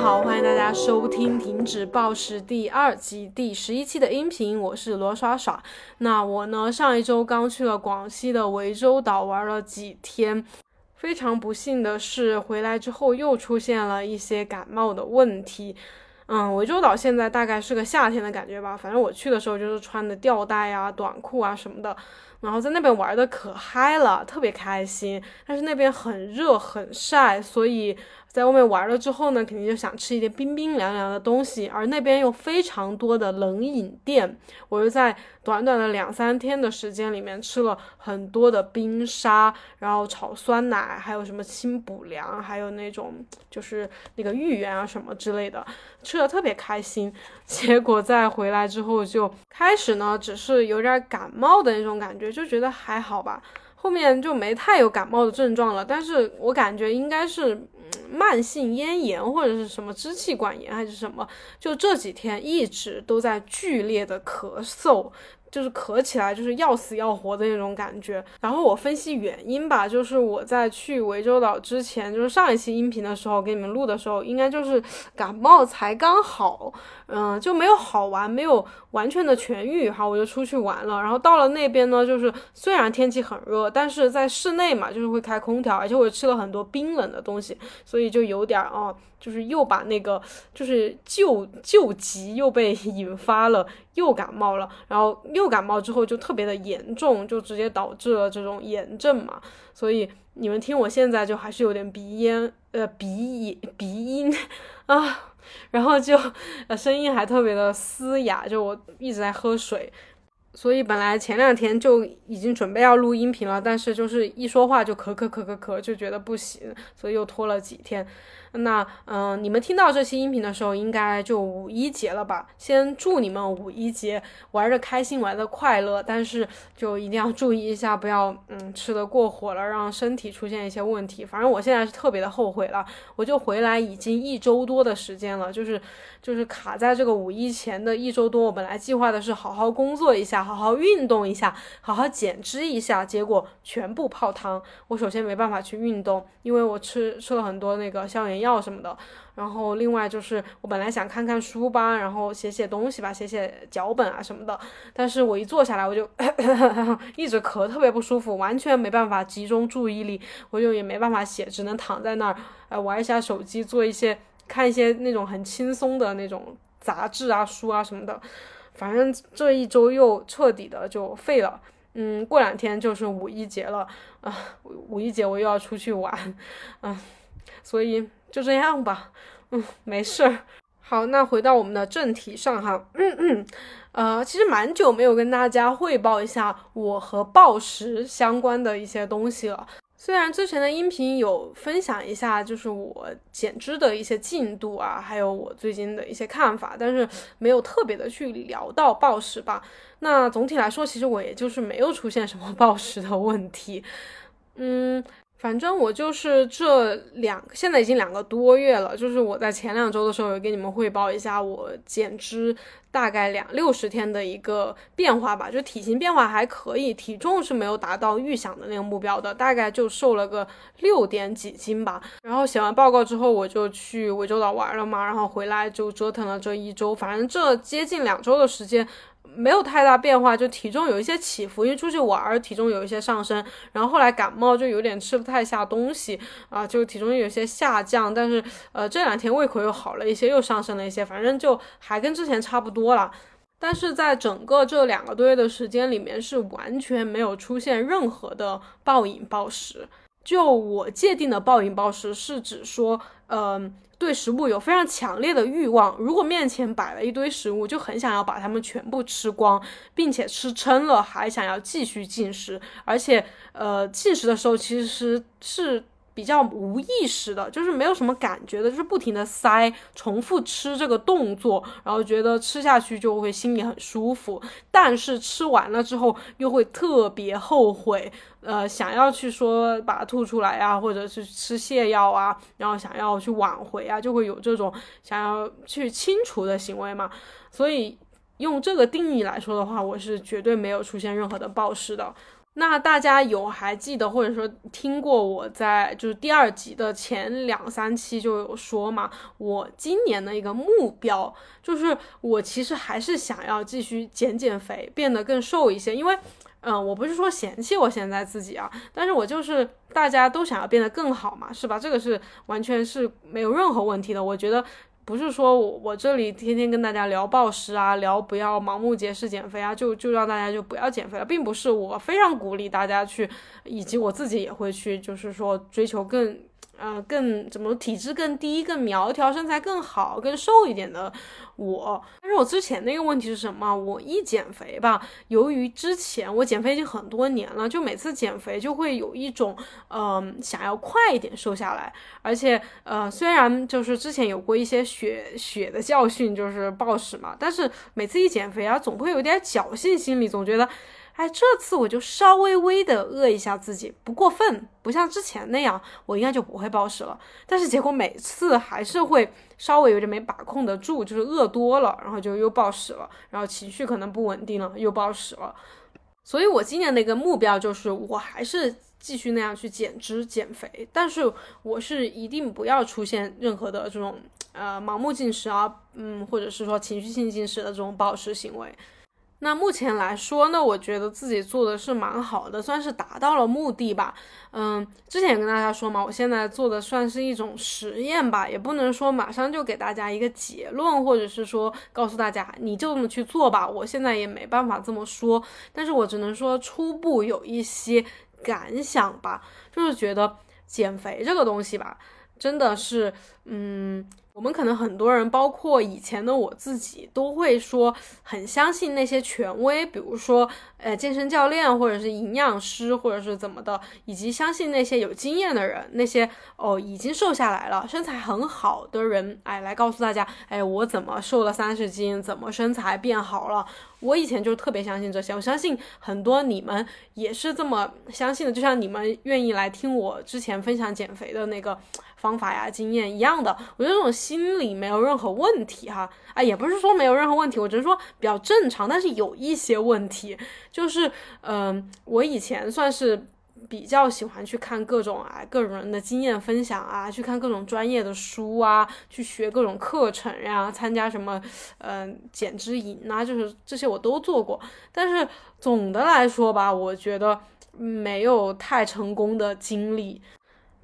好，欢迎大家收听《停止暴食》第二集第十一期的音频，我是罗耍耍。那我呢，上一周刚去了广西的涠洲岛玩了几天，非常不幸的是，回来之后又出现了一些感冒的问题。嗯，涠洲岛现在大概是个夏天的感觉吧，反正我去的时候就是穿的吊带啊、短裤啊什么的。然后在那边玩的可嗨了，特别开心。但是那边很热很晒，所以在外面玩了之后呢，肯定就想吃一点冰冰凉凉的东西。而那边有非常多的冷饮店，我就在短短的两三天的时间里面吃了很多的冰沙，然后炒酸奶，还有什么清补凉，还有那种就是那个芋圆啊什么之类的，吃的特别开心。结果在回来之后就开始呢，只是有点感冒的那种感觉。就觉得还好吧，后面就没太有感冒的症状了。但是我感觉应该是慢性咽炎或者是什么支气管炎还是什么，就这几天一直都在剧烈的咳嗽。就是咳起来就是要死要活的那种感觉，然后我分析原因吧，就是我在去涠洲岛之前，就是上一期音频的时候给你们录的时候，应该就是感冒才刚好，嗯，就没有好完，没有完全的痊愈，哈，我就出去玩了。然后到了那边呢，就是虽然天气很热，但是在室内嘛，就是会开空调，而且我吃了很多冰冷的东西，所以就有点儿啊。就是又把那个就是救救急又被 引发了，又感冒了，然后又感冒之后就特别的严重，就直接导致了这种炎症嘛。所以你们听我现在就还是有点鼻咽，呃鼻音鼻音啊，然后就呃声音还特别的嘶哑，就我一直在喝水，所以本来前两天就已经准备要录音频了，但是就是一说话就咳咳咳咳咳，就觉得不行，所以又拖了几天。那嗯，你们听到这期音频的时候，应该就五一节了吧？先祝你们五一节玩的开心，玩的快乐。但是就一定要注意一下，不要嗯吃的过火了，让身体出现一些问题。反正我现在是特别的后悔了，我就回来已经一周多的时间了，就是就是卡在这个五一前的一周多。我本来计划的是好好工作一下，好好运动一下，好好减脂一下，结果全部泡汤。我首先没办法去运动，因为我吃吃了很多那个消炎。药什么的，然后另外就是我本来想看看书吧，然后写写东西吧，写写脚本啊什么的，但是我一坐下来我就 一直咳，特别不舒服，完全没办法集中注意力，我就也没办法写，只能躺在那儿，呃，玩一下手机，做一些看一些那种很轻松的那种杂志啊书啊什么的，反正这一周又彻底的就废了。嗯，过两天就是五一节了啊，五一节我又要出去玩，嗯，所以。就这样吧，嗯，没事儿。好，那回到我们的正题上哈，嗯嗯，呃，其实蛮久没有跟大家汇报一下我和暴食相关的一些东西了。虽然之前的音频有分享一下，就是我减脂的一些进度啊，还有我最近的一些看法，但是没有特别的去聊到暴食吧。那总体来说，其实我也就是没有出现什么暴食的问题，嗯。反正我就是这两，现在已经两个多月了。就是我在前两周的时候有给你们汇报一下我减脂大概两六十天的一个变化吧，就体型变化还可以，体重是没有达到预想的那个目标的，大概就瘦了个六点几斤吧。然后写完报告之后，我就去涠洲岛玩了嘛，然后回来就折腾了这一周，反正这接近两周的时间。没有太大变化，就体重有一些起伏，因为出去玩儿，体重有一些上升，然后后来感冒就有点吃不太下东西啊，就体重有些下降，但是呃这两天胃口又好了一些，又上升了一些，反正就还跟之前差不多了。但是在整个这两个多月的时间里面，是完全没有出现任何的暴饮暴食。就我界定的暴饮暴食，是指说，嗯。对食物有非常强烈的欲望，如果面前摆了一堆食物，就很想要把它们全部吃光，并且吃撑了还想要继续进食，而且，呃，进食的时候其实是。比较无意识的，就是没有什么感觉的，就是不停的塞，重复吃这个动作，然后觉得吃下去就会心里很舒服，但是吃完了之后又会特别后悔，呃，想要去说把它吐出来啊，或者是吃泻药啊，然后想要去挽回啊，就会有这种想要去清除的行为嘛。所以用这个定义来说的话，我是绝对没有出现任何的暴食的。那大家有还记得或者说听过我在就是第二集的前两三期就有说嘛？我今年的一个目标就是我其实还是想要继续减减肥，变得更瘦一些。因为，嗯，我不是说嫌弃我现在自己啊，但是我就是大家都想要变得更好嘛，是吧？这个是完全是没有任何问题的。我觉得。不是说我我这里天天跟大家聊暴食啊，聊不要盲目节食减肥啊，就就让大家就不要减肥了，并不是我非常鼓励大家去，以及我自己也会去，就是说追求更。呃，更怎么体质更低、更苗条、身材更好、更瘦一点的我，但是我之前那个问题是什么？我一减肥吧，由于之前我减肥已经很多年了，就每次减肥就会有一种，嗯，想要快一点瘦下来，而且，呃，虽然就是之前有过一些血血的教训，就是暴食嘛，但是每次一减肥啊，总会有点侥幸心理，总觉得。哎，这次我就稍微微的饿一下自己，不过分，不像之前那样，我应该就不会暴食了。但是结果每次还是会稍微有点没把控得住，就是饿多了，然后就又暴食了，然后情绪可能不稳定了，又暴食了。所以我今年的一个目标就是，我还是继续那样去减脂减肥，但是我是一定不要出现任何的这种呃盲目进食啊，嗯，或者是说情绪性进食的这种暴食行为。那目前来说呢，我觉得自己做的是蛮好的，算是达到了目的吧。嗯，之前也跟大家说嘛，我现在做的算是一种实验吧，也不能说马上就给大家一个结论，或者是说告诉大家你就这么去做吧。我现在也没办法这么说，但是我只能说初步有一些感想吧，就是觉得减肥这个东西吧，真的是，嗯。我们可能很多人，包括以前的我自己，都会说很相信那些权威，比如说呃健身教练或者是营养师或者是怎么的，以及相信那些有经验的人，那些哦已经瘦下来了、身材很好的人，哎来告诉大家，哎我怎么瘦了三十斤，怎么身材变好了。我以前就特别相信这些，我相信很多你们也是这么相信的，就像你们愿意来听我之前分享减肥的那个方法呀、经验一样的。我觉得这种心理没有任何问题哈，啊，也不是说没有任何问题，我只是说比较正常，但是有一些问题，就是，嗯，我以前算是。比较喜欢去看各种啊，各种人的经验分享啊，去看各种专业的书啊，去学各种课程呀，参加什么，嗯，减脂营啊，就是这些我都做过。但是总的来说吧，我觉得没有太成功的经历。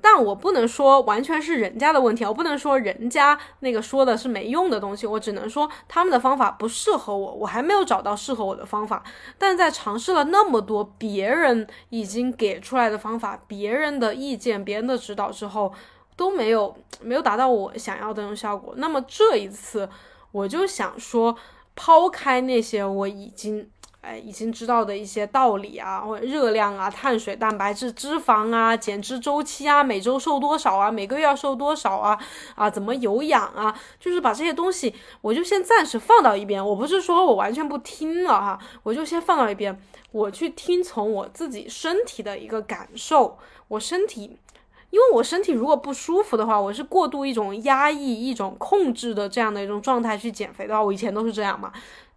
但我不能说完全是人家的问题，我不能说人家那个说的是没用的东西，我只能说他们的方法不适合我，我还没有找到适合我的方法。但在尝试了那么多别人已经给出来的方法、别人的意见、别人的指导之后，都没有没有达到我想要的那种效果。那么这一次，我就想说，抛开那些我已经。哎，已经知道的一些道理啊，或者热量啊、碳水、蛋白质、脂肪啊、减脂周期啊、每周瘦多少啊、每个月要瘦多少啊、啊怎么有氧啊，就是把这些东西，我就先暂时放到一边。我不是说我完全不听了哈，我就先放到一边，我去听从我自己身体的一个感受。我身体，因为我身体如果不舒服的话，我是过度一种压抑、一种控制的这样的一种状态去减肥的话，我以前都是这样嘛。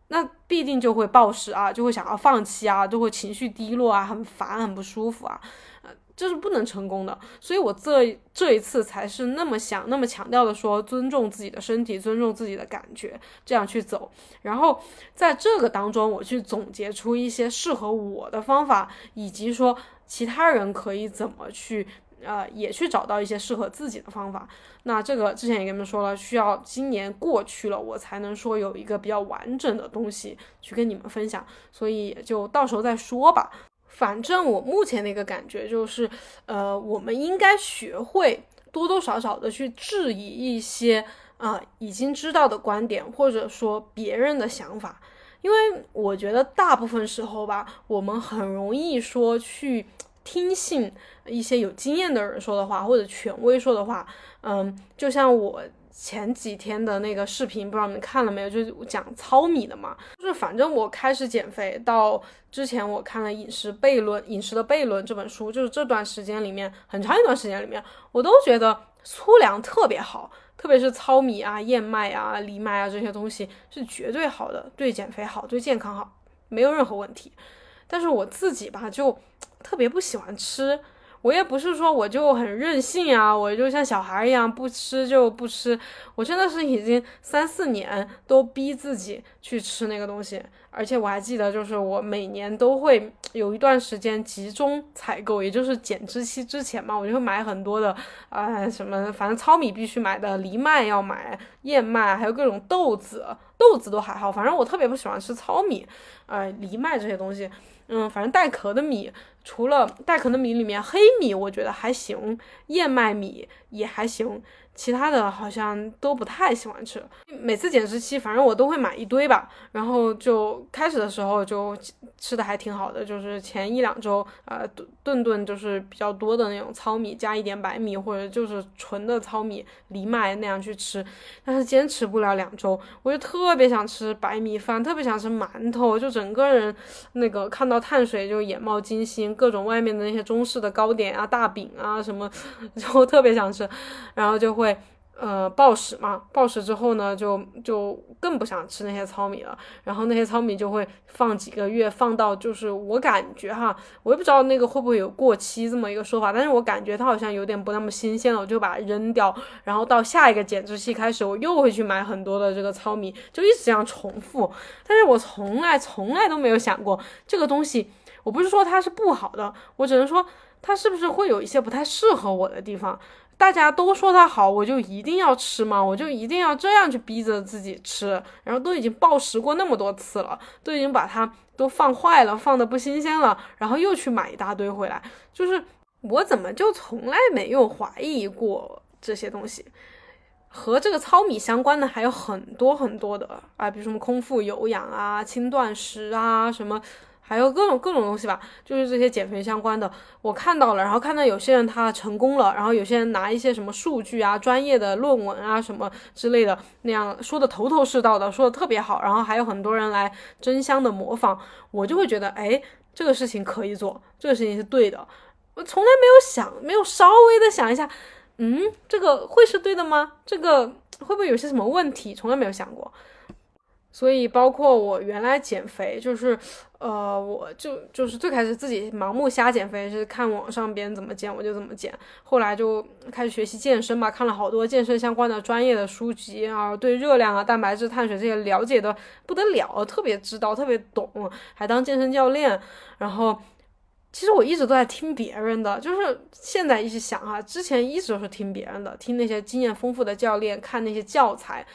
那必定就会暴食啊，就会想要放弃啊，就会情绪低落啊，很烦，很不舒服啊，呃，这是不能成功的。所以我这这一次才是那么想，那么强调的说，尊重自己的身体，尊重自己的感觉，这样去走。然后在这个当中，我去总结出一些适合我的方法，以及说其他人可以怎么去。呃，也去找到一些适合自己的方法。那这个之前也跟你们说了，需要今年过去了，我才能说有一个比较完整的东西去跟你们分享。所以就到时候再说吧。反正我目前的一个感觉就是，呃，我们应该学会多多少少的去质疑一些啊已经知道的观点，或者说别人的想法。因为我觉得大部分时候吧，我们很容易说去。听信一些有经验的人说的话，或者权威说的话，嗯，就像我前几天的那个视频，不知道你们看了没有？就是讲糙米的嘛。就是反正我开始减肥到之前，我看了《饮食悖论》《饮食的悖论》这本书，就是这段时间里面很长一段时间里面，我都觉得粗粮特别好，特别是糙米啊、燕麦啊、藜麦啊这些东西是绝对好的，对减肥好，对健康好，没有任何问题。但是我自己吧就特别不喜欢吃。我也不是说我就很任性啊，我就像小孩一样不吃就不吃。我真的是已经三四年都逼自己去吃那个东西，而且我还记得，就是我每年都会有一段时间集中采购，也就是减脂期之前嘛，我就会买很多的，啊什么，反正糙米必须买的，藜麦要买，燕麦，还有各种豆子，豆子都还好，反正我特别不喜欢吃糙米，呃，藜麦这些东西。嗯，反正带壳的米，除了带壳的米里面，黑米我觉得还行，燕麦米也还行。其他的好像都不太喜欢吃，每次减脂期反正我都会买一堆吧，然后就开始的时候就吃的还挺好的，就是前一两周，呃，顿顿就是比较多的那种糙米加一点白米或者就是纯的糙米藜麦那样去吃，但是坚持不了两周，我就特别想吃白米饭，特别想吃馒头，就整个人那个看到碳水就眼冒金星，各种外面的那些中式的糕点啊、大饼啊什么，就特别想吃，然后就会。呃，暴食嘛，暴食之后呢，就就更不想吃那些糙米了。然后那些糙米就会放几个月，放到就是我感觉哈，我也不知道那个会不会有过期这么一个说法，但是我感觉它好像有点不那么新鲜了，我就把它扔掉。然后到下一个减脂期开始，我又会去买很多的这个糙米，就一直这样重复。但是我从来从来都没有想过这个东西，我不是说它是不好的，我只能说它是不是会有一些不太适合我的地方。大家都说它好，我就一定要吃吗？我就一定要这样去逼着自己吃？然后都已经暴食过那么多次了，都已经把它都放坏了，放的不新鲜了，然后又去买一大堆回来。就是我怎么就从来没有怀疑过这些东西？和这个糙米相关的还有很多很多的啊，比如什么空腹有氧啊、轻断食啊什么。还有各种各种东西吧，就是这些减肥相关的，我看到了，然后看到有些人他成功了，然后有些人拿一些什么数据啊、专业的论文啊什么之类的那样说的头头是道的，说的特别好，然后还有很多人来争相的模仿，我就会觉得，哎，这个事情可以做，这个事情是对的，我从来没有想，没有稍微的想一下，嗯，这个会是对的吗？这个会不会有些什么问题？从来没有想过。所以，包括我原来减肥，就是，呃，我就就是最开始自己盲目瞎减肥，是看网上别人怎么减我就怎么减。后来就开始学习健身嘛，看了好多健身相关的专业的书籍啊，对热量啊、蛋白质、碳水这些了解的不得了，特别知道，特别懂，还当健身教练。然后，其实我一直都在听别人的，就是现在一直想啊，之前一直都是听别人的，听那些经验丰富的教练，看那些教材，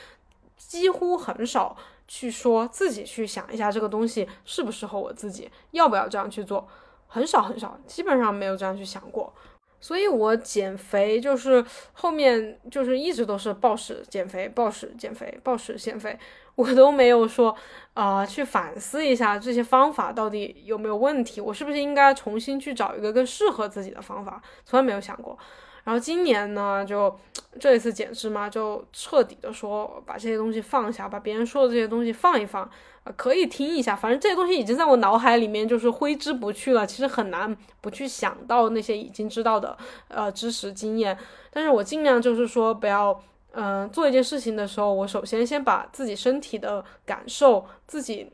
几乎很少。去说自己去想一下这个东西适不适合我自己，要不要这样去做，很少很少，基本上没有这样去想过。所以我减肥就是后面就是一直都是暴食减肥，暴食减肥，暴食减肥，我都没有说啊去反思一下这些方法到底有没有问题，我是不是应该重新去找一个更适合自己的方法，从来没有想过。然后今年呢，就这一次减脂嘛，就彻底的说把这些东西放下，把别人说的这些东西放一放，啊，可以听一下，反正这些东西已经在我脑海里面就是挥之不去了。其实很难不去想到那些已经知道的呃知识经验，但是我尽量就是说不要，嗯，做一件事情的时候，我首先先把自己身体的感受，自己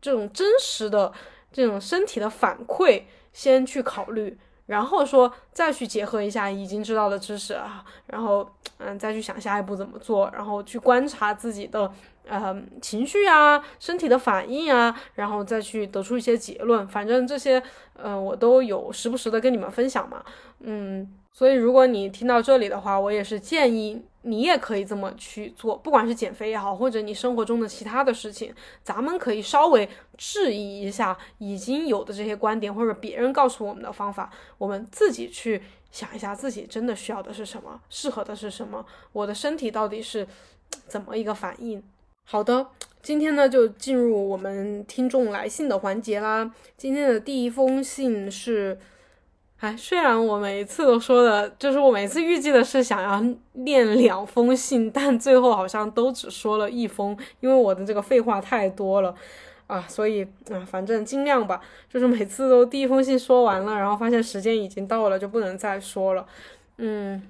这种真实的这种身体的反馈先去考虑。然后说再去结合一下已经知道的知识啊，然后嗯再去想下一步怎么做，然后去观察自己的嗯情绪啊、身体的反应啊，然后再去得出一些结论。反正这些嗯我都有时不时的跟你们分享嘛，嗯，所以如果你听到这里的话，我也是建议。你也可以这么去做，不管是减肥也好，或者你生活中的其他的事情，咱们可以稍微质疑一下已经有的这些观点，或者别人告诉我们的方法，我们自己去想一下，自己真的需要的是什么，适合的是什么，我的身体到底是怎么一个反应？好的，今天呢就进入我们听众来信的环节啦。今天的第一封信是。哎，虽然我每一次都说的，就是我每次预计的是想要念两封信，但最后好像都只说了一封，因为我的这个废话太多了啊，所以啊，反正尽量吧，就是每次都第一封信说完了，然后发现时间已经到了，就不能再说了。嗯，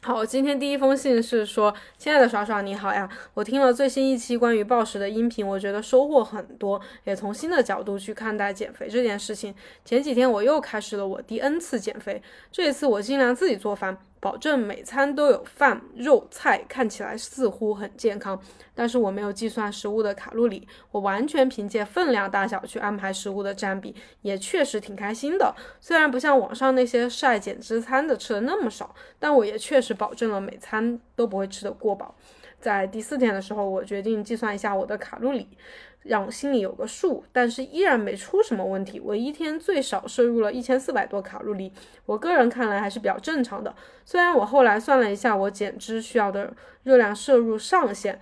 好，今天第一封信是说，亲爱的耍耍你好呀，我听了最新一期关于暴食的音频，我觉得收获很多，也从新的角度去看待减肥这件事情。前几天我又开始了我第 N 次减肥，这一次我尽量自己做饭。保证每餐都有饭、肉、菜，看起来似乎很健康，但是我没有计算食物的卡路里，我完全凭借分量大小去安排食物的占比，也确实挺开心的。虽然不像网上那些晒减脂餐的吃的那么少，但我也确实保证了每餐都不会吃得过饱。在第四天的时候，我决定计算一下我的卡路里。让我心里有个数，但是依然没出什么问题。我一天最少摄入了一千四百多卡路里，我个人看来还是比较正常的。虽然我后来算了一下，我减脂需要的热量摄入上限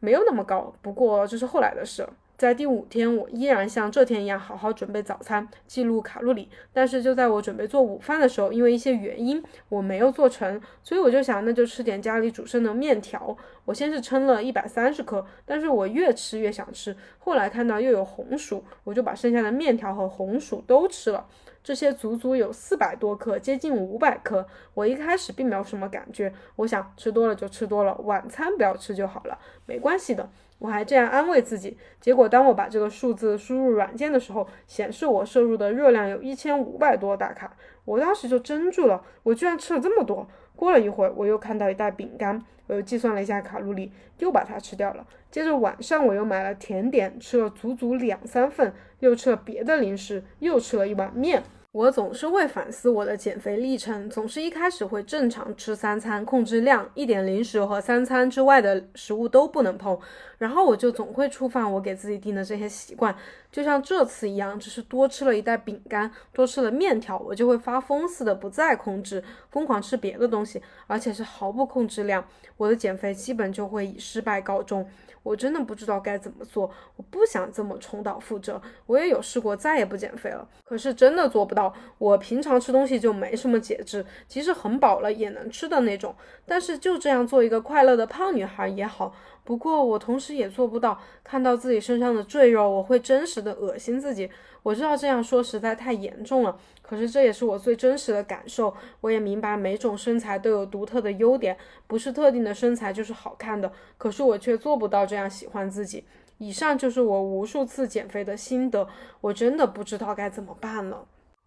没有那么高，不过这是后来的事。在第五天，我依然像这天一样好好准备早餐，记录卡路里。但是就在我准备做午饭的时候，因为一些原因我没有做成，所以我就想，那就吃点家里煮剩的面条。我先是称了一百三十克，但是我越吃越想吃。后来看到又有红薯，我就把剩下的面条和红薯都吃了。这些足足有四百多克，接近五百克。我一开始并没有什么感觉，我想吃多了就吃多了，晚餐不要吃就好了，没关系的。我还这样安慰自己，结果当我把这个数字输入软件的时候，显示我摄入的热量有一千五百多大卡，我当时就怔住了，我居然吃了这么多。过了一会儿，我又看到一袋饼干，我又计算了一下卡路里，又把它吃掉了。接着晚上我又买了甜点，吃了足足两三份，又吃了别的零食，又吃了一碗面。我总是会反思我的减肥历程，总是一开始会正常吃三餐，控制量，一点零食和三餐之外的食物都不能碰，然后我就总会触犯我给自己定的这些习惯，就像这次一样，只是多吃了一袋饼干，多吃了面条，我就会发疯似的不再控制，疯狂吃别的东西，而且是毫不控制量，我的减肥基本就会以失败告终。我真的不知道该怎么做，我不想这么重蹈覆辙。我也有试过再也不减肥了，可是真的做不到。我平常吃东西就没什么节制，即使很饱了也能吃的那种。但是就这样做一个快乐的胖女孩也好。不过我同时也做不到，看到自己身上的赘肉，我会真实的恶心自己。我知道这样说实在太严重了。可是这也是我最真实的感受。我也明白每种身材都有独特的优点，不是特定的身材就是好看的。可是我却做不到这样喜欢自己。以上就是我无数次减肥的心得，我真的不知道该怎么办了。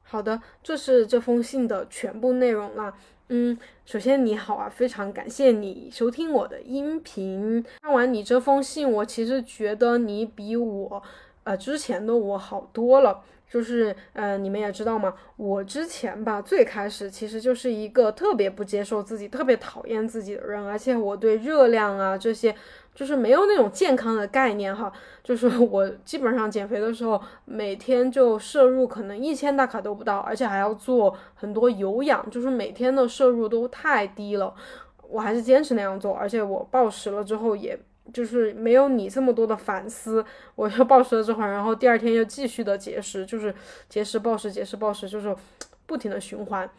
好的，这是这封信的全部内容了。嗯，首先你好啊，非常感谢你收听我的音频。看完你这封信，我其实觉得你比我，呃，之前的我好多了。就是，呃，你们也知道嘛？我之前吧，最开始其实就是一个特别不接受自己、特别讨厌自己的人，而且我对热量啊这些，就是没有那种健康的概念哈。就是 我基本上减肥的时候，每天就摄入可能一千大卡都不到，而且还要做很多有氧，就是每天的摄入都太低了。我还是坚持那样做，而且我暴食了之后也。就是没有你这么多的反思，我就暴食了之后，然后第二天又继续的节食，就是节食暴食节食暴食，就是不停的循环。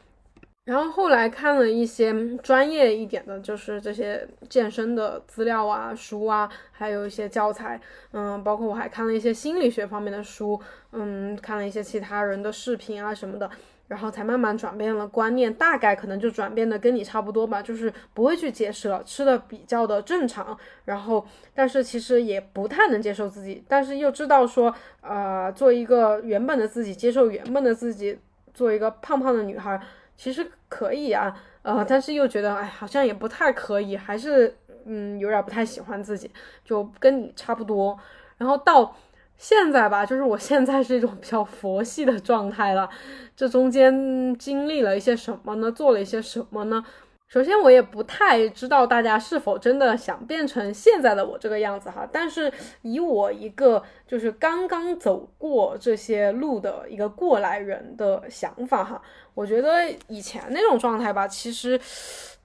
然后后来看了一些专业一点的，就是这些健身的资料啊、书啊，还有一些教材，嗯，包括我还看了一些心理学方面的书，嗯，看了一些其他人的视频啊什么的。然后才慢慢转变了观念，大概可能就转变的跟你差不多吧，就是不会去节食了，吃的比较的正常。然后，但是其实也不太能接受自己，但是又知道说，呃，做一个原本的自己，接受原本的自己，做一个胖胖的女孩，其实可以啊，呃，但是又觉得，哎，好像也不太可以，还是，嗯，有点不太喜欢自己，就跟你差不多。然后到。现在吧，就是我现在是一种比较佛系的状态了。这中间经历了一些什么呢？做了一些什么呢？首先，我也不太知道大家是否真的想变成现在的我这个样子哈。但是以我一个就是刚刚走过这些路的一个过来人的想法哈，我觉得以前那种状态吧，其实。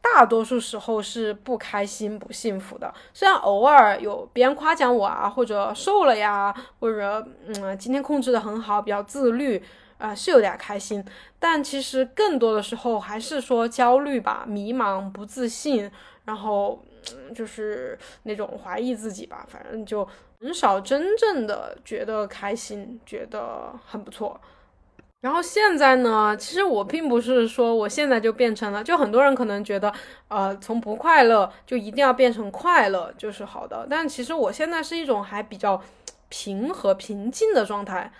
大多数时候是不开心、不幸福的。虽然偶尔有别人夸奖我啊，或者瘦了呀，或者嗯，今天控制的很好，比较自律，啊，是有点开心。但其实更多的时候还是说焦虑吧、迷茫、不自信，然后就是那种怀疑自己吧。反正就很少真正的觉得开心，觉得很不错。然后现在呢，其实我并不是说我现在就变成了，就很多人可能觉得，呃，从不快乐就一定要变成快乐就是好的。但其实我现在是一种还比较平和平静的状态。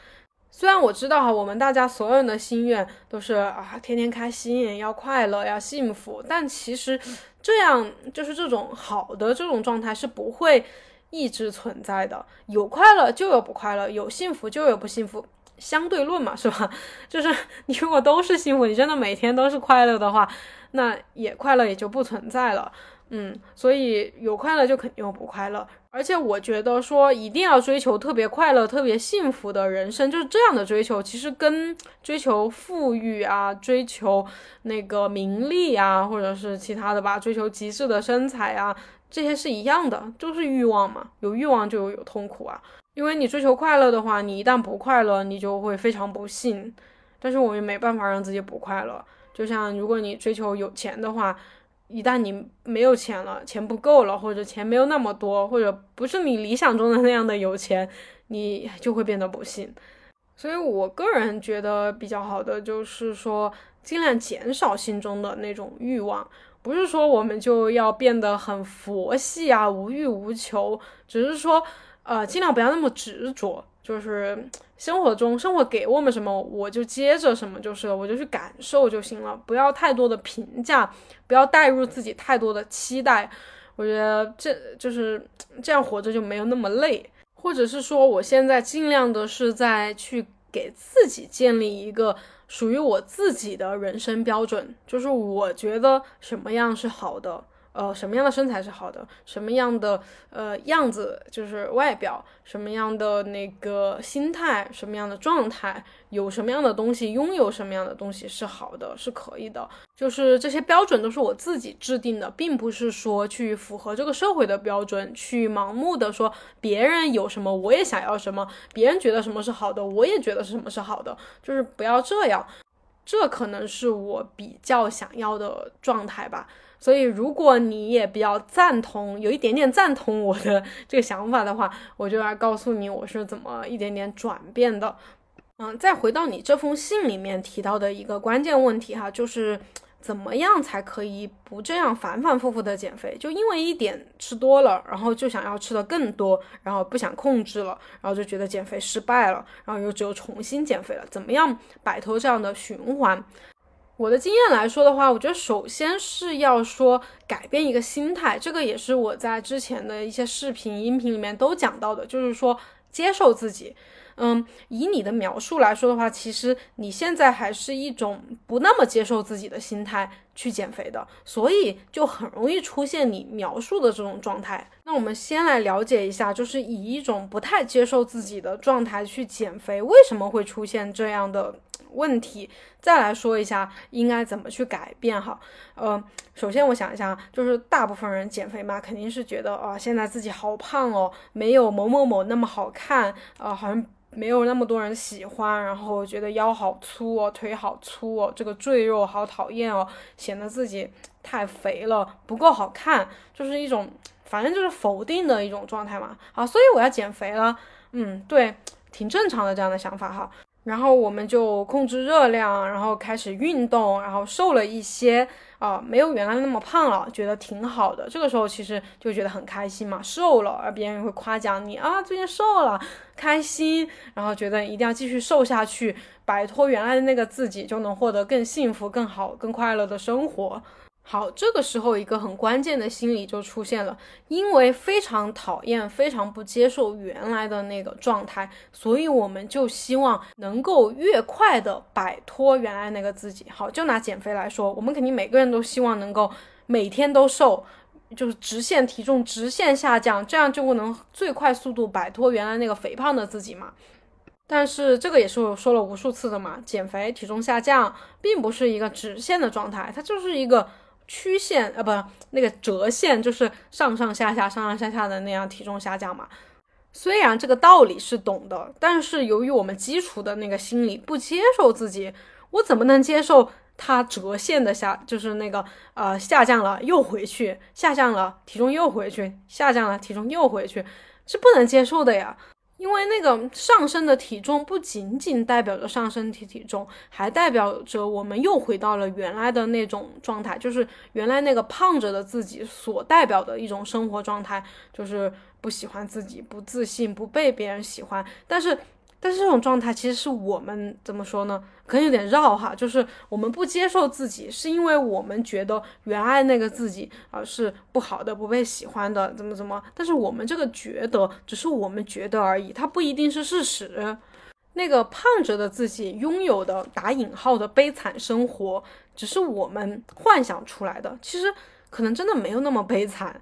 虽然我知道哈，我们大家所有人的心愿都是啊，天天开心，要快乐，要幸福。但其实这样就是这种好的这种状态是不会一直存在的。有快乐就有不快乐，有幸福就有不幸福。相对论嘛，是吧？就是你如果都是幸福，你真的每天都是快乐的话，那也快乐也就不存在了。嗯，所以有快乐就肯定有不快乐。而且我觉得说一定要追求特别快乐、特别幸福的人生，就是这样的追求，其实跟追求富裕啊、追求那个名利啊，或者是其他的吧，追求极致的身材啊，这些是一样的，就是欲望嘛。有欲望就有痛苦啊。因为你追求快乐的话，你一旦不快乐，你就会非常不幸。但是我们没办法让自己不快乐。就像如果你追求有钱的话，一旦你没有钱了，钱不够了，或者钱没有那么多，或者不是你理想中的那样的有钱，你就会变得不幸。所以我个人觉得比较好的就是说，尽量减少心中的那种欲望。不是说我们就要变得很佛系啊，无欲无求，只是说。呃，尽量不要那么执着，就是生活中生活给我们什么，我就接着什么就是，我就去感受就行了，不要太多的评价，不要带入自己太多的期待，我觉得这就是这样活着就没有那么累，或者是说我现在尽量的是在去给自己建立一个属于我自己的人生标准，就是我觉得什么样是好的。呃，什么样的身材是好的？什么样的呃样子就是外表？什么样的那个心态？什么样的状态？有什么样的东西？拥有什么样的东西是好的？是可以的。就是这些标准都是我自己制定的，并不是说去符合这个社会的标准，去盲目的说别人有什么我也想要什么，别人觉得什么是好的，我也觉得什么是好的，就是不要这样。这可能是我比较想要的状态吧。所以，如果你也比较赞同，有一点点赞同我的这个想法的话，我就来告诉你我是怎么一点点转变的。嗯，再回到你这封信里面提到的一个关键问题哈，就是怎么样才可以不这样反反复复的减肥？就因为一点吃多了，然后就想要吃的更多，然后不想控制了，然后就觉得减肥失败了，然后又只有重新减肥了。怎么样摆脱这样的循环？我的经验来说的话，我觉得首先是要说改变一个心态，这个也是我在之前的一些视频、音频里面都讲到的，就是说接受自己。嗯，以你的描述来说的话，其实你现在还是一种不那么接受自己的心态去减肥的，所以就很容易出现你描述的这种状态。那我们先来了解一下，就是以一种不太接受自己的状态去减肥，为什么会出现这样的？问题，再来说一下应该怎么去改变哈。呃，首先我想一下，就是大部分人减肥嘛，肯定是觉得啊，现在自己好胖哦，没有某某某那么好看，呃，好像没有那么多人喜欢，然后觉得腰好粗哦，腿好粗哦，这个赘肉好讨厌哦，显得自己太肥了，不够好看，就是一种反正就是否定的一种状态嘛。好，所以我要减肥了，嗯，对，挺正常的这样的想法哈。然后我们就控制热量，然后开始运动，然后瘦了一些啊，没有原来那么胖了，觉得挺好的。这个时候其实就觉得很开心嘛，瘦了，而别人会夸奖你啊，最近瘦了，开心，然后觉得一定要继续瘦下去，摆脱原来的那个自己，就能获得更幸福、更好、更快乐的生活。好，这个时候一个很关键的心理就出现了，因为非常讨厌、非常不接受原来的那个状态，所以我们就希望能够越快的摆脱原来那个自己。好，就拿减肥来说，我们肯定每个人都希望能够每天都瘦，就是直线体重直线下降，这样就能最快速度摆脱原来那个肥胖的自己嘛。但是这个也是我说了无数次的嘛，减肥体重下降并不是一个直线的状态，它就是一个。曲线呃不那个折线就是上上下下上上下下的那样体重下降嘛。虽然这个道理是懂的，但是由于我们基础的那个心理不接受自己，我怎么能接受它折线的下就是那个呃下降了又回去，下降了体重又回去，下降了体重又回去，是不能接受的呀。因为那个上升的体重不仅仅代表着上升体体重，还代表着我们又回到了原来的那种状态，就是原来那个胖着的自己所代表的一种生活状态，就是不喜欢自己，不自信，不被别人喜欢。但是。但是这种状态其实是我们怎么说呢？可能有点绕哈，就是我们不接受自己，是因为我们觉得原来那个自己啊是不好的，不被喜欢的，怎么怎么？但是我们这个觉得只是我们觉得而已，它不一定是事实。那个胖着的自己拥有的打引号的悲惨生活，只是我们幻想出来的，其实可能真的没有那么悲惨，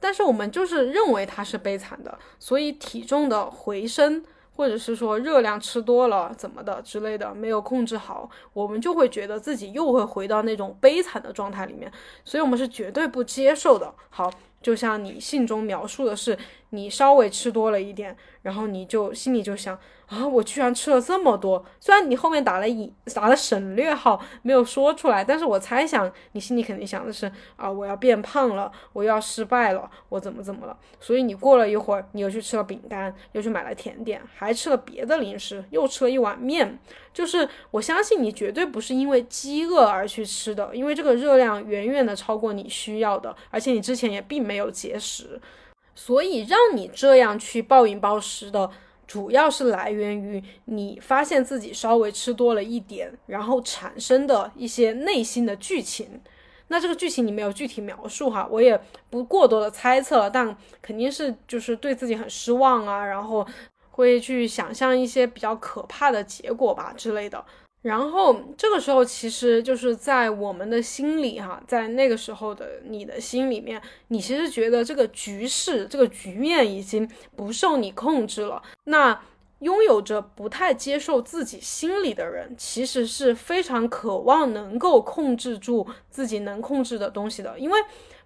但是我们就是认为它是悲惨的，所以体重的回升。或者是说热量吃多了怎么的之类的没有控制好，我们就会觉得自己又会回到那种悲惨的状态里面，所以我们是绝对不接受的。好，就像你信中描述的是，你稍微吃多了一点，然后你就心里就想。啊！我居然吃了这么多，虽然你后面打了引打了省略号没有说出来，但是我猜想你心里肯定想的是啊，我要变胖了，我要失败了，我怎么怎么了？所以你过了一会儿，你又去吃了饼干，又去买了甜点，还吃了别的零食，又吃了一碗面。就是我相信你绝对不是因为饥饿而去吃的，因为这个热量远远的超过你需要的，而且你之前也并没有节食，所以让你这样去暴饮暴食的。主要是来源于你发现自己稍微吃多了一点，然后产生的一些内心的剧情。那这个剧情你没有具体描述哈，我也不过多的猜测，但肯定是就是对自己很失望啊，然后会去想象一些比较可怕的结果吧之类的。然后这个时候，其实就是在我们的心里，哈，在那个时候的你的心里面，你其实觉得这个局势、这个局面已经不受你控制了。那拥有着不太接受自己心理的人，其实是非常渴望能够控制住自己能控制的东西的。因为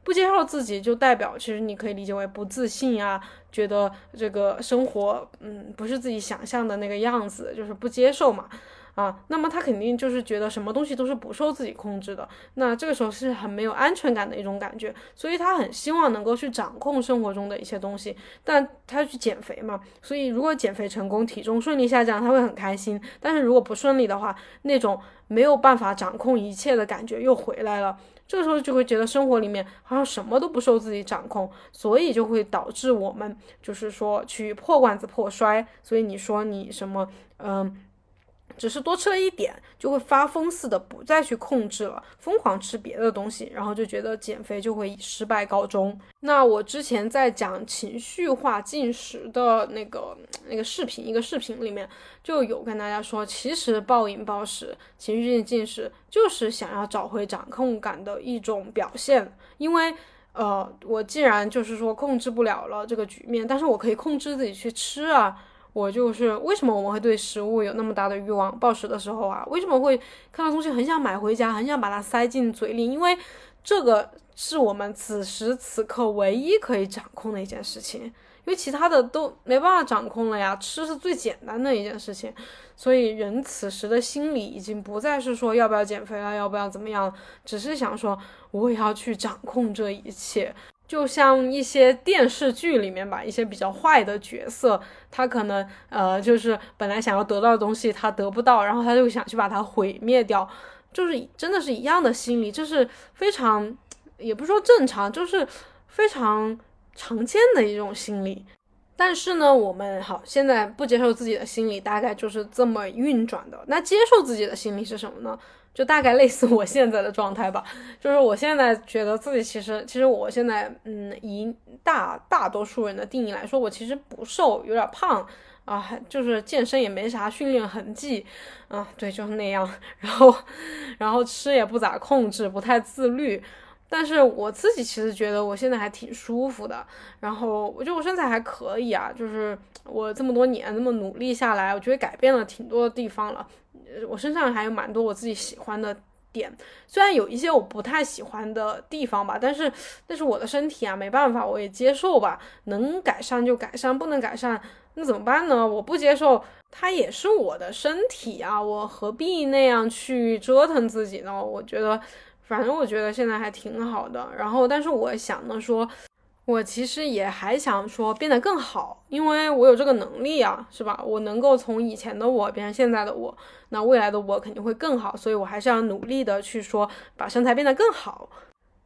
不接受自己，就代表其实你可以理解为不自信啊，觉得这个生活，嗯，不是自己想象的那个样子，就是不接受嘛。啊，那么他肯定就是觉得什么东西都是不受自己控制的，那这个时候是很没有安全感的一种感觉，所以他很希望能够去掌控生活中的一些东西，但他去减肥嘛，所以如果减肥成功，体重顺利下降，他会很开心，但是如果不顺利的话，那种没有办法掌控一切的感觉又回来了，这个时候就会觉得生活里面好像什么都不受自己掌控，所以就会导致我们就是说去破罐子破摔，所以你说你什么，嗯。只是多吃了一点，就会发疯似的不再去控制了，疯狂吃别的东西，然后就觉得减肥就会以失败告终。那我之前在讲情绪化进食的那个那个视频，一个视频里面就有跟大家说，其实暴饮暴食、情绪性进食就是想要找回掌控感的一种表现。因为，呃，我既然就是说控制不了了这个局面，但是我可以控制自己去吃啊。我就是为什么我们会对食物有那么大的欲望？暴食的时候啊，为什么会看到东西很想买回家，很想把它塞进嘴里？因为这个是我们此时此刻唯一可以掌控的一件事情，因为其他的都没办法掌控了呀。吃是最简单的一件事情，所以人此时的心理已经不再是说要不要减肥了，要不要怎么样，只是想说我也要去掌控这一切。就像一些电视剧里面吧，一些比较坏的角色，他可能呃，就是本来想要得到的东西他得不到，然后他就想去把它毁灭掉，就是真的是一样的心理，这是非常也不是说正常，就是非常常见的一种心理。但是呢，我们好现在不接受自己的心理，大概就是这么运转的。那接受自己的心理是什么呢？就大概类似我现在的状态吧，就是我现在觉得自己其实，其实我现在，嗯，以大大多数人的定义来说，我其实不瘦，有点胖啊，就是健身也没啥训练痕迹，啊，对，就是那样，然后，然后吃也不咋控制，不太自律。但是我自己其实觉得我现在还挺舒服的，然后我觉得我身材还可以啊，就是我这么多年那么努力下来，我觉得改变了挺多的地方了。我身上还有蛮多我自己喜欢的点，虽然有一些我不太喜欢的地方吧，但是但是我的身体啊，没办法，我也接受吧。能改善就改善，不能改善那怎么办呢？我不接受，它也是我的身体啊，我何必那样去折腾自己呢？我觉得。反正我觉得现在还挺好的，然后但是我想呢说，我其实也还想说变得更好，因为我有这个能力啊，是吧？我能够从以前的我变成现在的我，那未来的我肯定会更好，所以我还是要努力的去说把身材变得更好。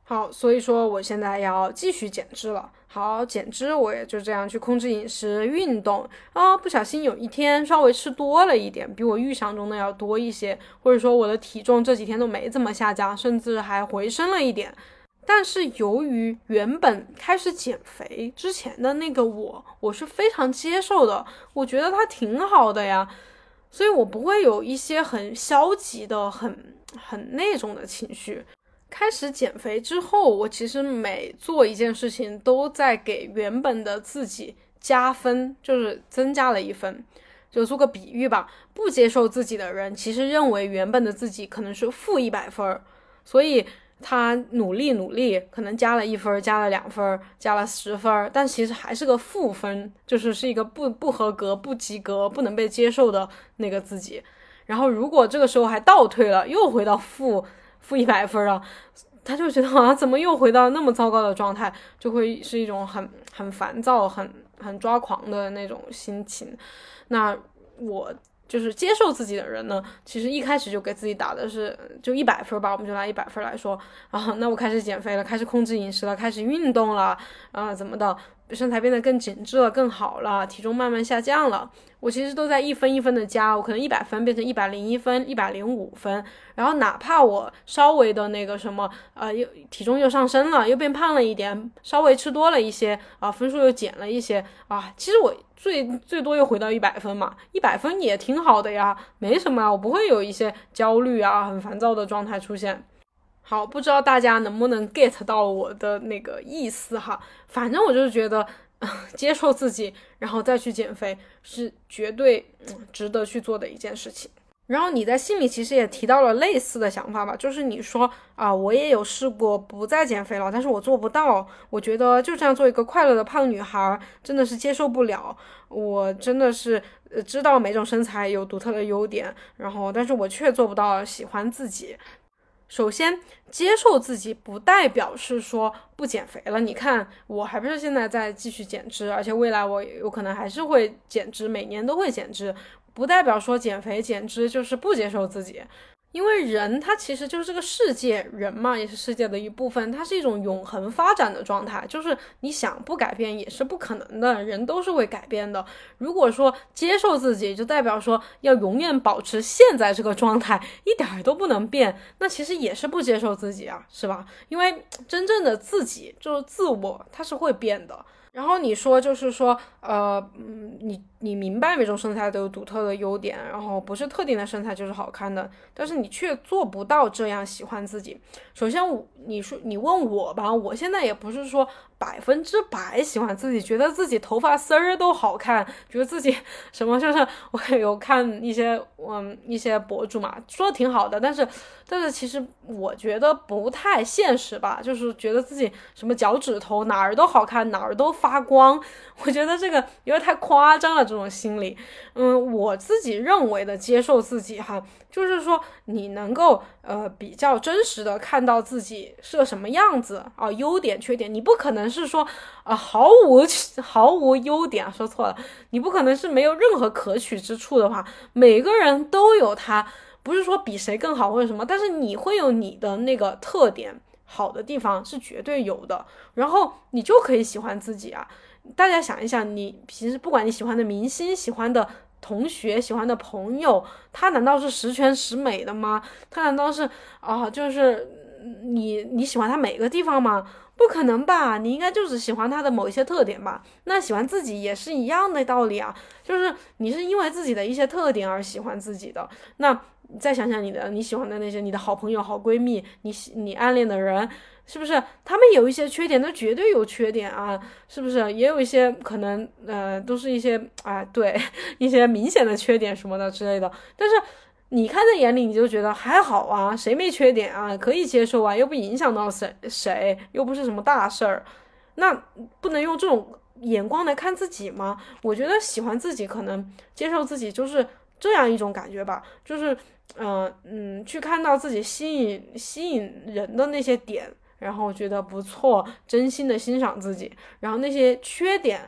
好，所以说我现在要继续减脂了。好，减脂我也就这样去控制饮食、运动啊。不小心有一天稍微吃多了一点，比我预想中的要多一些，或者说我的体重这几天都没怎么下降，甚至还回升了一点。但是由于原本开始减肥之前的那个我，我是非常接受的，我觉得它挺好的呀，所以我不会有一些很消极的、很很那种的情绪。开始减肥之后，我其实每做一件事情都在给原本的自己加分，就是增加了一分。就做个比喻吧，不接受自己的人，其实认为原本的自己可能是负一百分儿，所以。他努力努力，可能加了一分，加了两分，加了十分，但其实还是个负分，就是是一个不不合格、不及格、不能被接受的那个自己。然后如果这个时候还倒退了，又回到负负一百分了，他就觉得啊怎么又回到那么糟糕的状态，就会是一种很很烦躁、很很抓狂的那种心情。那我。就是接受自己的人呢，其实一开始就给自己打的是就一百分吧，我们就拿一百分来说啊，那我开始减肥了，开始控制饮食了，开始运动了，啊，怎么的，身材变得更紧致了，更好了，体重慢慢下降了。我其实都在一分一分的加，我可能一百分变成一百零一分、一百零五分，然后哪怕我稍微的那个什么，呃，又体重又上升了，又变胖了一点，稍微吃多了一些，啊，分数又减了一些，啊，其实我最最多又回到一百分嘛，一百分也挺好的呀，没什么啊，我不会有一些焦虑啊、很烦躁的状态出现。好，不知道大家能不能 get 到我的那个意思哈，反正我就是觉得。接受自己，然后再去减肥，是绝对值得去做的一件事情。然后你在信里其实也提到了类似的想法吧，就是你说啊，我也有试过不再减肥了，但是我做不到。我觉得就这样做一个快乐的胖女孩，真的是接受不了。我真的是知道每种身材有独特的优点，然后但是我却做不到喜欢自己。首先，接受自己不代表是说不减肥了。你看，我还不是现在在继续减脂，而且未来我有可能还是会减脂，每年都会减脂，不代表说减肥减脂就是不接受自己。因为人他其实就是这个世界，人嘛也是世界的一部分，它是一种永恒发展的状态，就是你想不改变也是不可能的，人都是会改变的。如果说接受自己，就代表说要永远保持现在这个状态，一点儿都不能变，那其实也是不接受自己啊，是吧？因为真正的自己就是自我，它是会变的。然后你说就是说，呃，嗯，你你明白每种身材都有独特的优点，然后不是特定的身材就是好看的，但是你却做不到这样喜欢自己。首先，你说你问我吧，我现在也不是说。百分之百喜欢自己，觉得自己头发丝儿都好看，觉得自己什么就是 我有看一些嗯一些博主嘛，说的挺好的，但是但是其实我觉得不太现实吧，就是觉得自己什么脚趾头哪儿都好看，哪儿都发光，我觉得这个有点太夸张了，这种心理，嗯，我自己认为的接受自己哈。就是说，你能够呃比较真实的看到自己是个什么样子啊，优点缺点，你不可能是说啊毫无毫无优点，说错了，你不可能是没有任何可取之处的话，每个人都有他，不是说比谁更好或者什么，但是你会有你的那个特点，好的地方是绝对有的，然后你就可以喜欢自己啊。大家想一想，你平时不管你喜欢的明星，喜欢的。同学喜欢的朋友，他难道是十全十美的吗？他难道是啊？就是你你喜欢他每个地方吗？不可能吧？你应该就只喜欢他的某一些特点吧？那喜欢自己也是一样的道理啊，就是你是因为自己的一些特点而喜欢自己的。那再想想你的你喜欢的那些你的好朋友、好闺蜜，你你暗恋的人。是不是他们有一些缺点？那绝对有缺点啊！是不是也有一些可能？呃，都是一些啊，对 一些明显的缺点什么的之类的。但是你看在眼里，你就觉得还好啊，谁没缺点啊？可以接受啊，又不影响到谁谁，又不是什么大事儿。那不能用这种眼光来看自己吗？我觉得喜欢自己，可能接受自己就是这样一种感觉吧，就是嗯嗯，去看到自己吸引吸引人的那些点。然后觉得不错，真心的欣赏自己，然后那些缺点，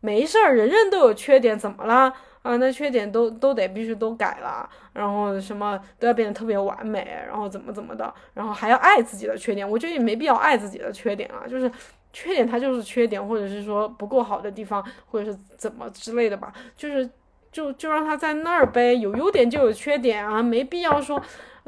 没事儿，人人都有缺点，怎么了？啊，那缺点都都得必须都改了，然后什么都要变得特别完美，然后怎么怎么的，然后还要爱自己的缺点，我觉得也没必要爱自己的缺点啊，就是缺点它就是缺点，或者是说不够好的地方，或者是怎么之类的吧，就是就就让他在那儿呗，有优点就有缺点啊，没必要说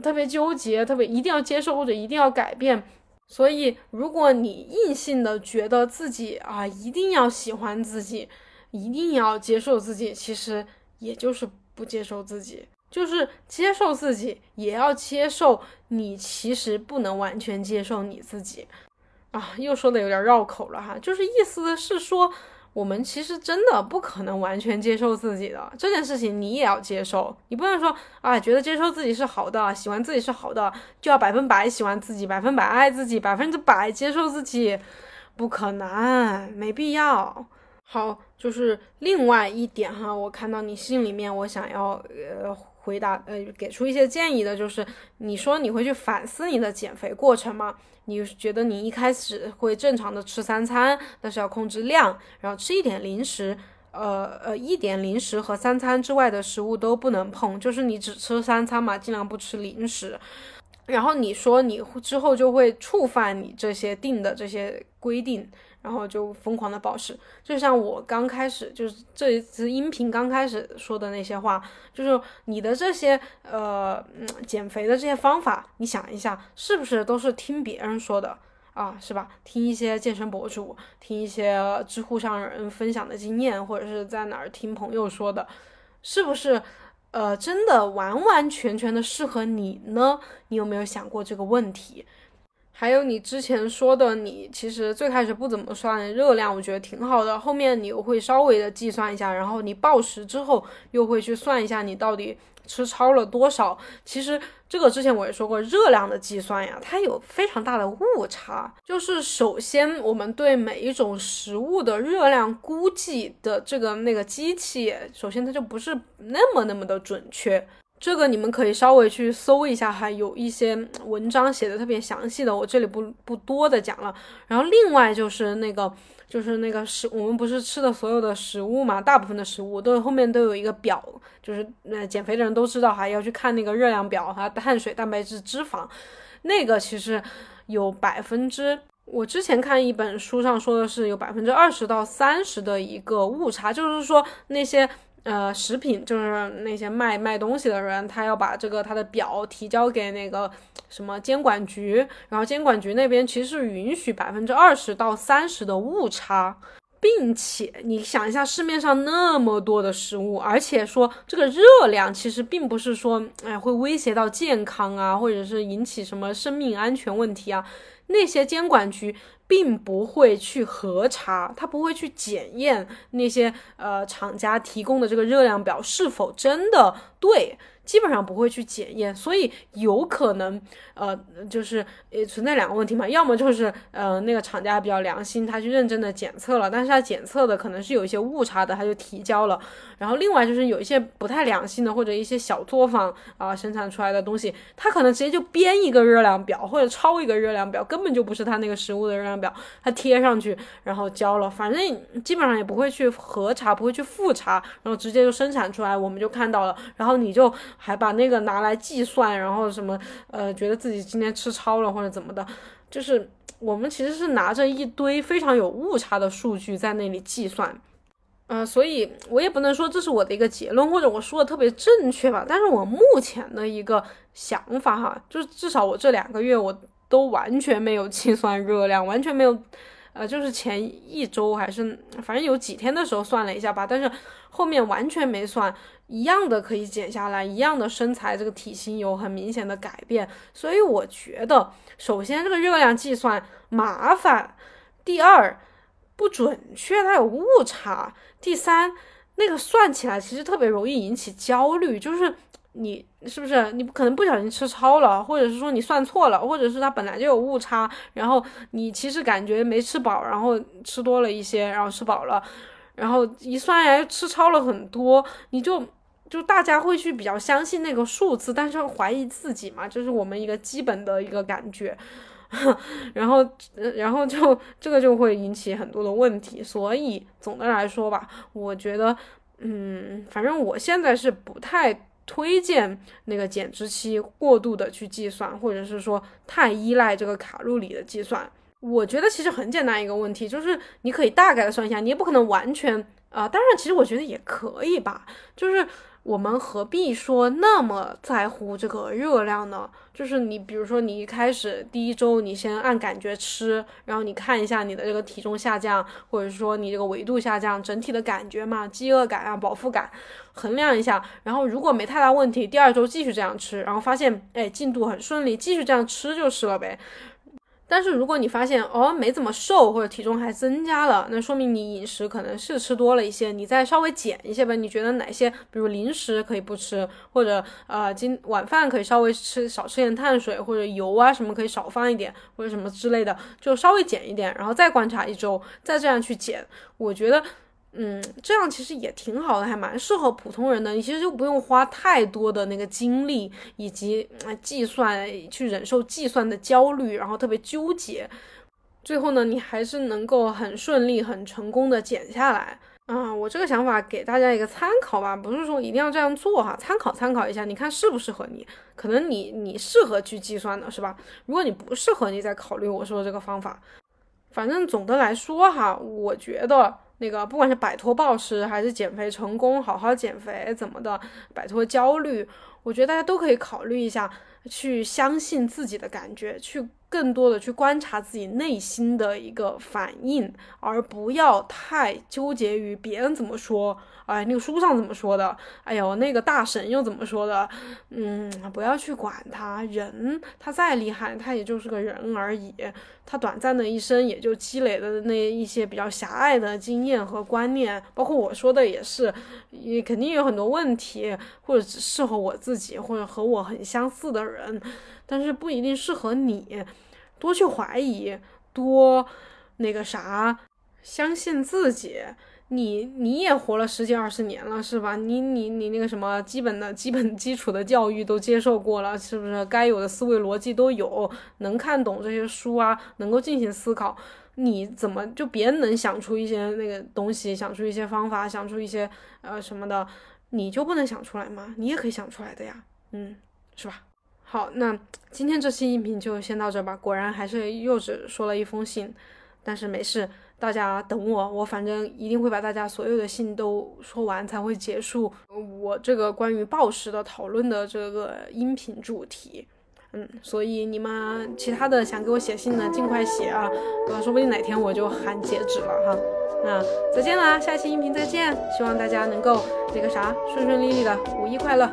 特别纠结，特别一定要接受或者一定要改变。所以，如果你硬性的觉得自己啊一定要喜欢自己。一定要接受自己，其实也就是不接受自己，就是接受自己，也要接受你其实不能完全接受你自己，啊，又说的有点绕口了哈，就是意思是说，我们其实真的不可能完全接受自己的这件事情，你也要接受，你不能说啊，觉得接受自己是好的，喜欢自己是好的，就要百分百喜欢自己，百分百爱自己，百分之百接受自己，不可能，没必要。好，就是另外一点哈，我看到你信里面，我想要呃回答呃给出一些建议的，就是你说你会去反思你的减肥过程吗？你觉得你一开始会正常的吃三餐，但是要控制量，然后吃一点零食，呃呃一点零食和三餐之外的食物都不能碰，就是你只吃三餐嘛，尽量不吃零食。然后你说你之后就会触犯你这些定的这些规定。然后就疯狂的暴食，就像我刚开始就是这一次音频刚开始说的那些话，就是你的这些呃减肥的这些方法，你想一下，是不是都是听别人说的啊？是吧？听一些健身博主，听一些知乎上人分享的经验，或者是在哪儿听朋友说的，是不是呃真的完完全全的适合你呢？你有没有想过这个问题？还有你之前说的，你其实最开始不怎么算热量，我觉得挺好的。后面你又会稍微的计算一下，然后你暴食之后又会去算一下你到底吃超了多少。其实这个之前我也说过，热量的计算呀，它有非常大的误差。就是首先我们对每一种食物的热量估计的这个那个机器，首先它就不是那么那么的准确。这个你们可以稍微去搜一下，还有一些文章写的特别详细的，我这里不不多的讲了。然后另外就是那个，就是那个食，我们不是吃的所有的食物嘛，大部分的食物都后面都有一个表，就是那减肥的人都知道，哈要去看那个热量表哈，碳水、蛋白质、脂肪，那个其实有百分之，我之前看一本书上说的是有百分之二十到三十的一个误差，就是说那些。呃，食品就是那些卖卖东西的人，他要把这个他的表提交给那个什么监管局，然后监管局那边其实是允许百分之二十到三十的误差，并且你想一下市面上那么多的食物，而且说这个热量其实并不是说哎会威胁到健康啊，或者是引起什么生命安全问题啊，那些监管局。并不会去核查，他不会去检验那些呃厂家提供的这个热量表是否真的对。基本上不会去检验，所以有可能，呃，就是呃存在两个问题嘛，要么就是呃那个厂家比较良心，他去认真的检测了，但是他检测的可能是有一些误差的，他就提交了。然后另外就是有一些不太良心的或者一些小作坊啊生产出来的东西，他可能直接就编一个热量表或者抄一个热量表，根本就不是他那个食物的热量表，他贴上去然后交了，反正基本上也不会去核查，不会去复查，然后直接就生产出来，我们就看到了，然后你就。还把那个拿来计算，然后什么呃，觉得自己今天吃超了或者怎么的，就是我们其实是拿着一堆非常有误差的数据在那里计算，呃，所以我也不能说这是我的一个结论，或者我说的特别正确吧。但是我目前的一个想法哈，就是至少我这两个月我都完全没有计算热量，完全没有，呃，就是前一周还是反正有几天的时候算了一下吧，但是后面完全没算。一样的可以减下来，一样的身材，这个体型有很明显的改变，所以我觉得，首先这个热量计算麻烦，第二不准确，它有误差，第三那个算起来其实特别容易引起焦虑，就是你是不是你可能不小心吃超了，或者是说你算错了，或者是它本来就有误差，然后你其实感觉没吃饱，然后吃多了一些，然后吃饱了，然后一算呀又吃超了很多，你就。就大家会去比较相信那个数字，但是怀疑自己嘛，这是我们一个基本的一个感觉，然后，然后就这个就会引起很多的问题。所以总的来说吧，我觉得，嗯，反正我现在是不太推荐那个减脂期过度的去计算，或者是说太依赖这个卡路里的计算。我觉得其实很简单一个问题，就是你可以大概的算一下，你也不可能完全啊。当然，其实我觉得也可以吧，就是。我们何必说那么在乎这个热量呢？就是你，比如说你一开始第一周，你先按感觉吃，然后你看一下你的这个体重下降，或者说你这个维度下降，整体的感觉嘛，饥饿感啊，饱腹感，衡量一下。然后如果没太大问题，第二周继续这样吃，然后发现哎进度很顺利，继续这样吃就是了呗。但是如果你发现哦没怎么瘦，或者体重还增加了，那说明你饮食可能是吃多了一些，你再稍微减一些吧。你觉得哪些，比如零食可以不吃，或者呃今晚饭可以稍微吃少吃点碳水，或者油啊什么可以少放一点，或者什么之类的，就稍微减一点，然后再观察一周，再这样去减。我觉得。嗯，这样其实也挺好的，还蛮适合普通人的。你其实就不用花太多的那个精力，以及计算去忍受计算的焦虑，然后特别纠结。最后呢，你还是能够很顺利、很成功的减下来。啊，我这个想法给大家一个参考吧，不是说一定要这样做哈，参考参考一下，你看适不适合你？可能你你适合去计算的是吧？如果你不适合，你再考虑我说的这个方法。反正总的来说哈，我觉得。那个不管是摆脱暴食还是减肥成功，好好减肥怎么的，摆脱焦虑，我觉得大家都可以考虑一下，去相信自己的感觉，去更多的去观察自己内心的一个反应，而不要太纠结于别人怎么说。哎，那个书上怎么说的？哎呦，那个大神又怎么说的？嗯，不要去管他，人他再厉害，他也就是个人而已。他短暂的一生也就积累的那一些比较狭隘的经验和观念，包括我说的也是，也肯定有很多问题，或者只适合我自己，或者和我很相似的人，但是不一定适合你。多去怀疑，多那个啥，相信自己。你你也活了十几二十年了，是吧？你你你那个什么基本的 基本基础的教育都接受过了，是不是？该有的思维逻辑都有，能看懂这些书啊，能够进行思考。你怎么就别人能想出一些那个东西，想出一些方法，想出一些呃什么的，你就不能想出来吗？你也可以想出来的呀，嗯，是吧？好，那今天这期音频就先到这吧。果然还是又只说了一封信，但是没事。大家等我，我反正一定会把大家所有的信都说完才会结束我这个关于暴食的讨论的这个音频主题。嗯，所以你们其他的想给我写信的尽快写啊，说不定哪天我就喊截止了哈。那再见啦，下期音频再见，希望大家能够那个啥顺顺利利的，五一快乐。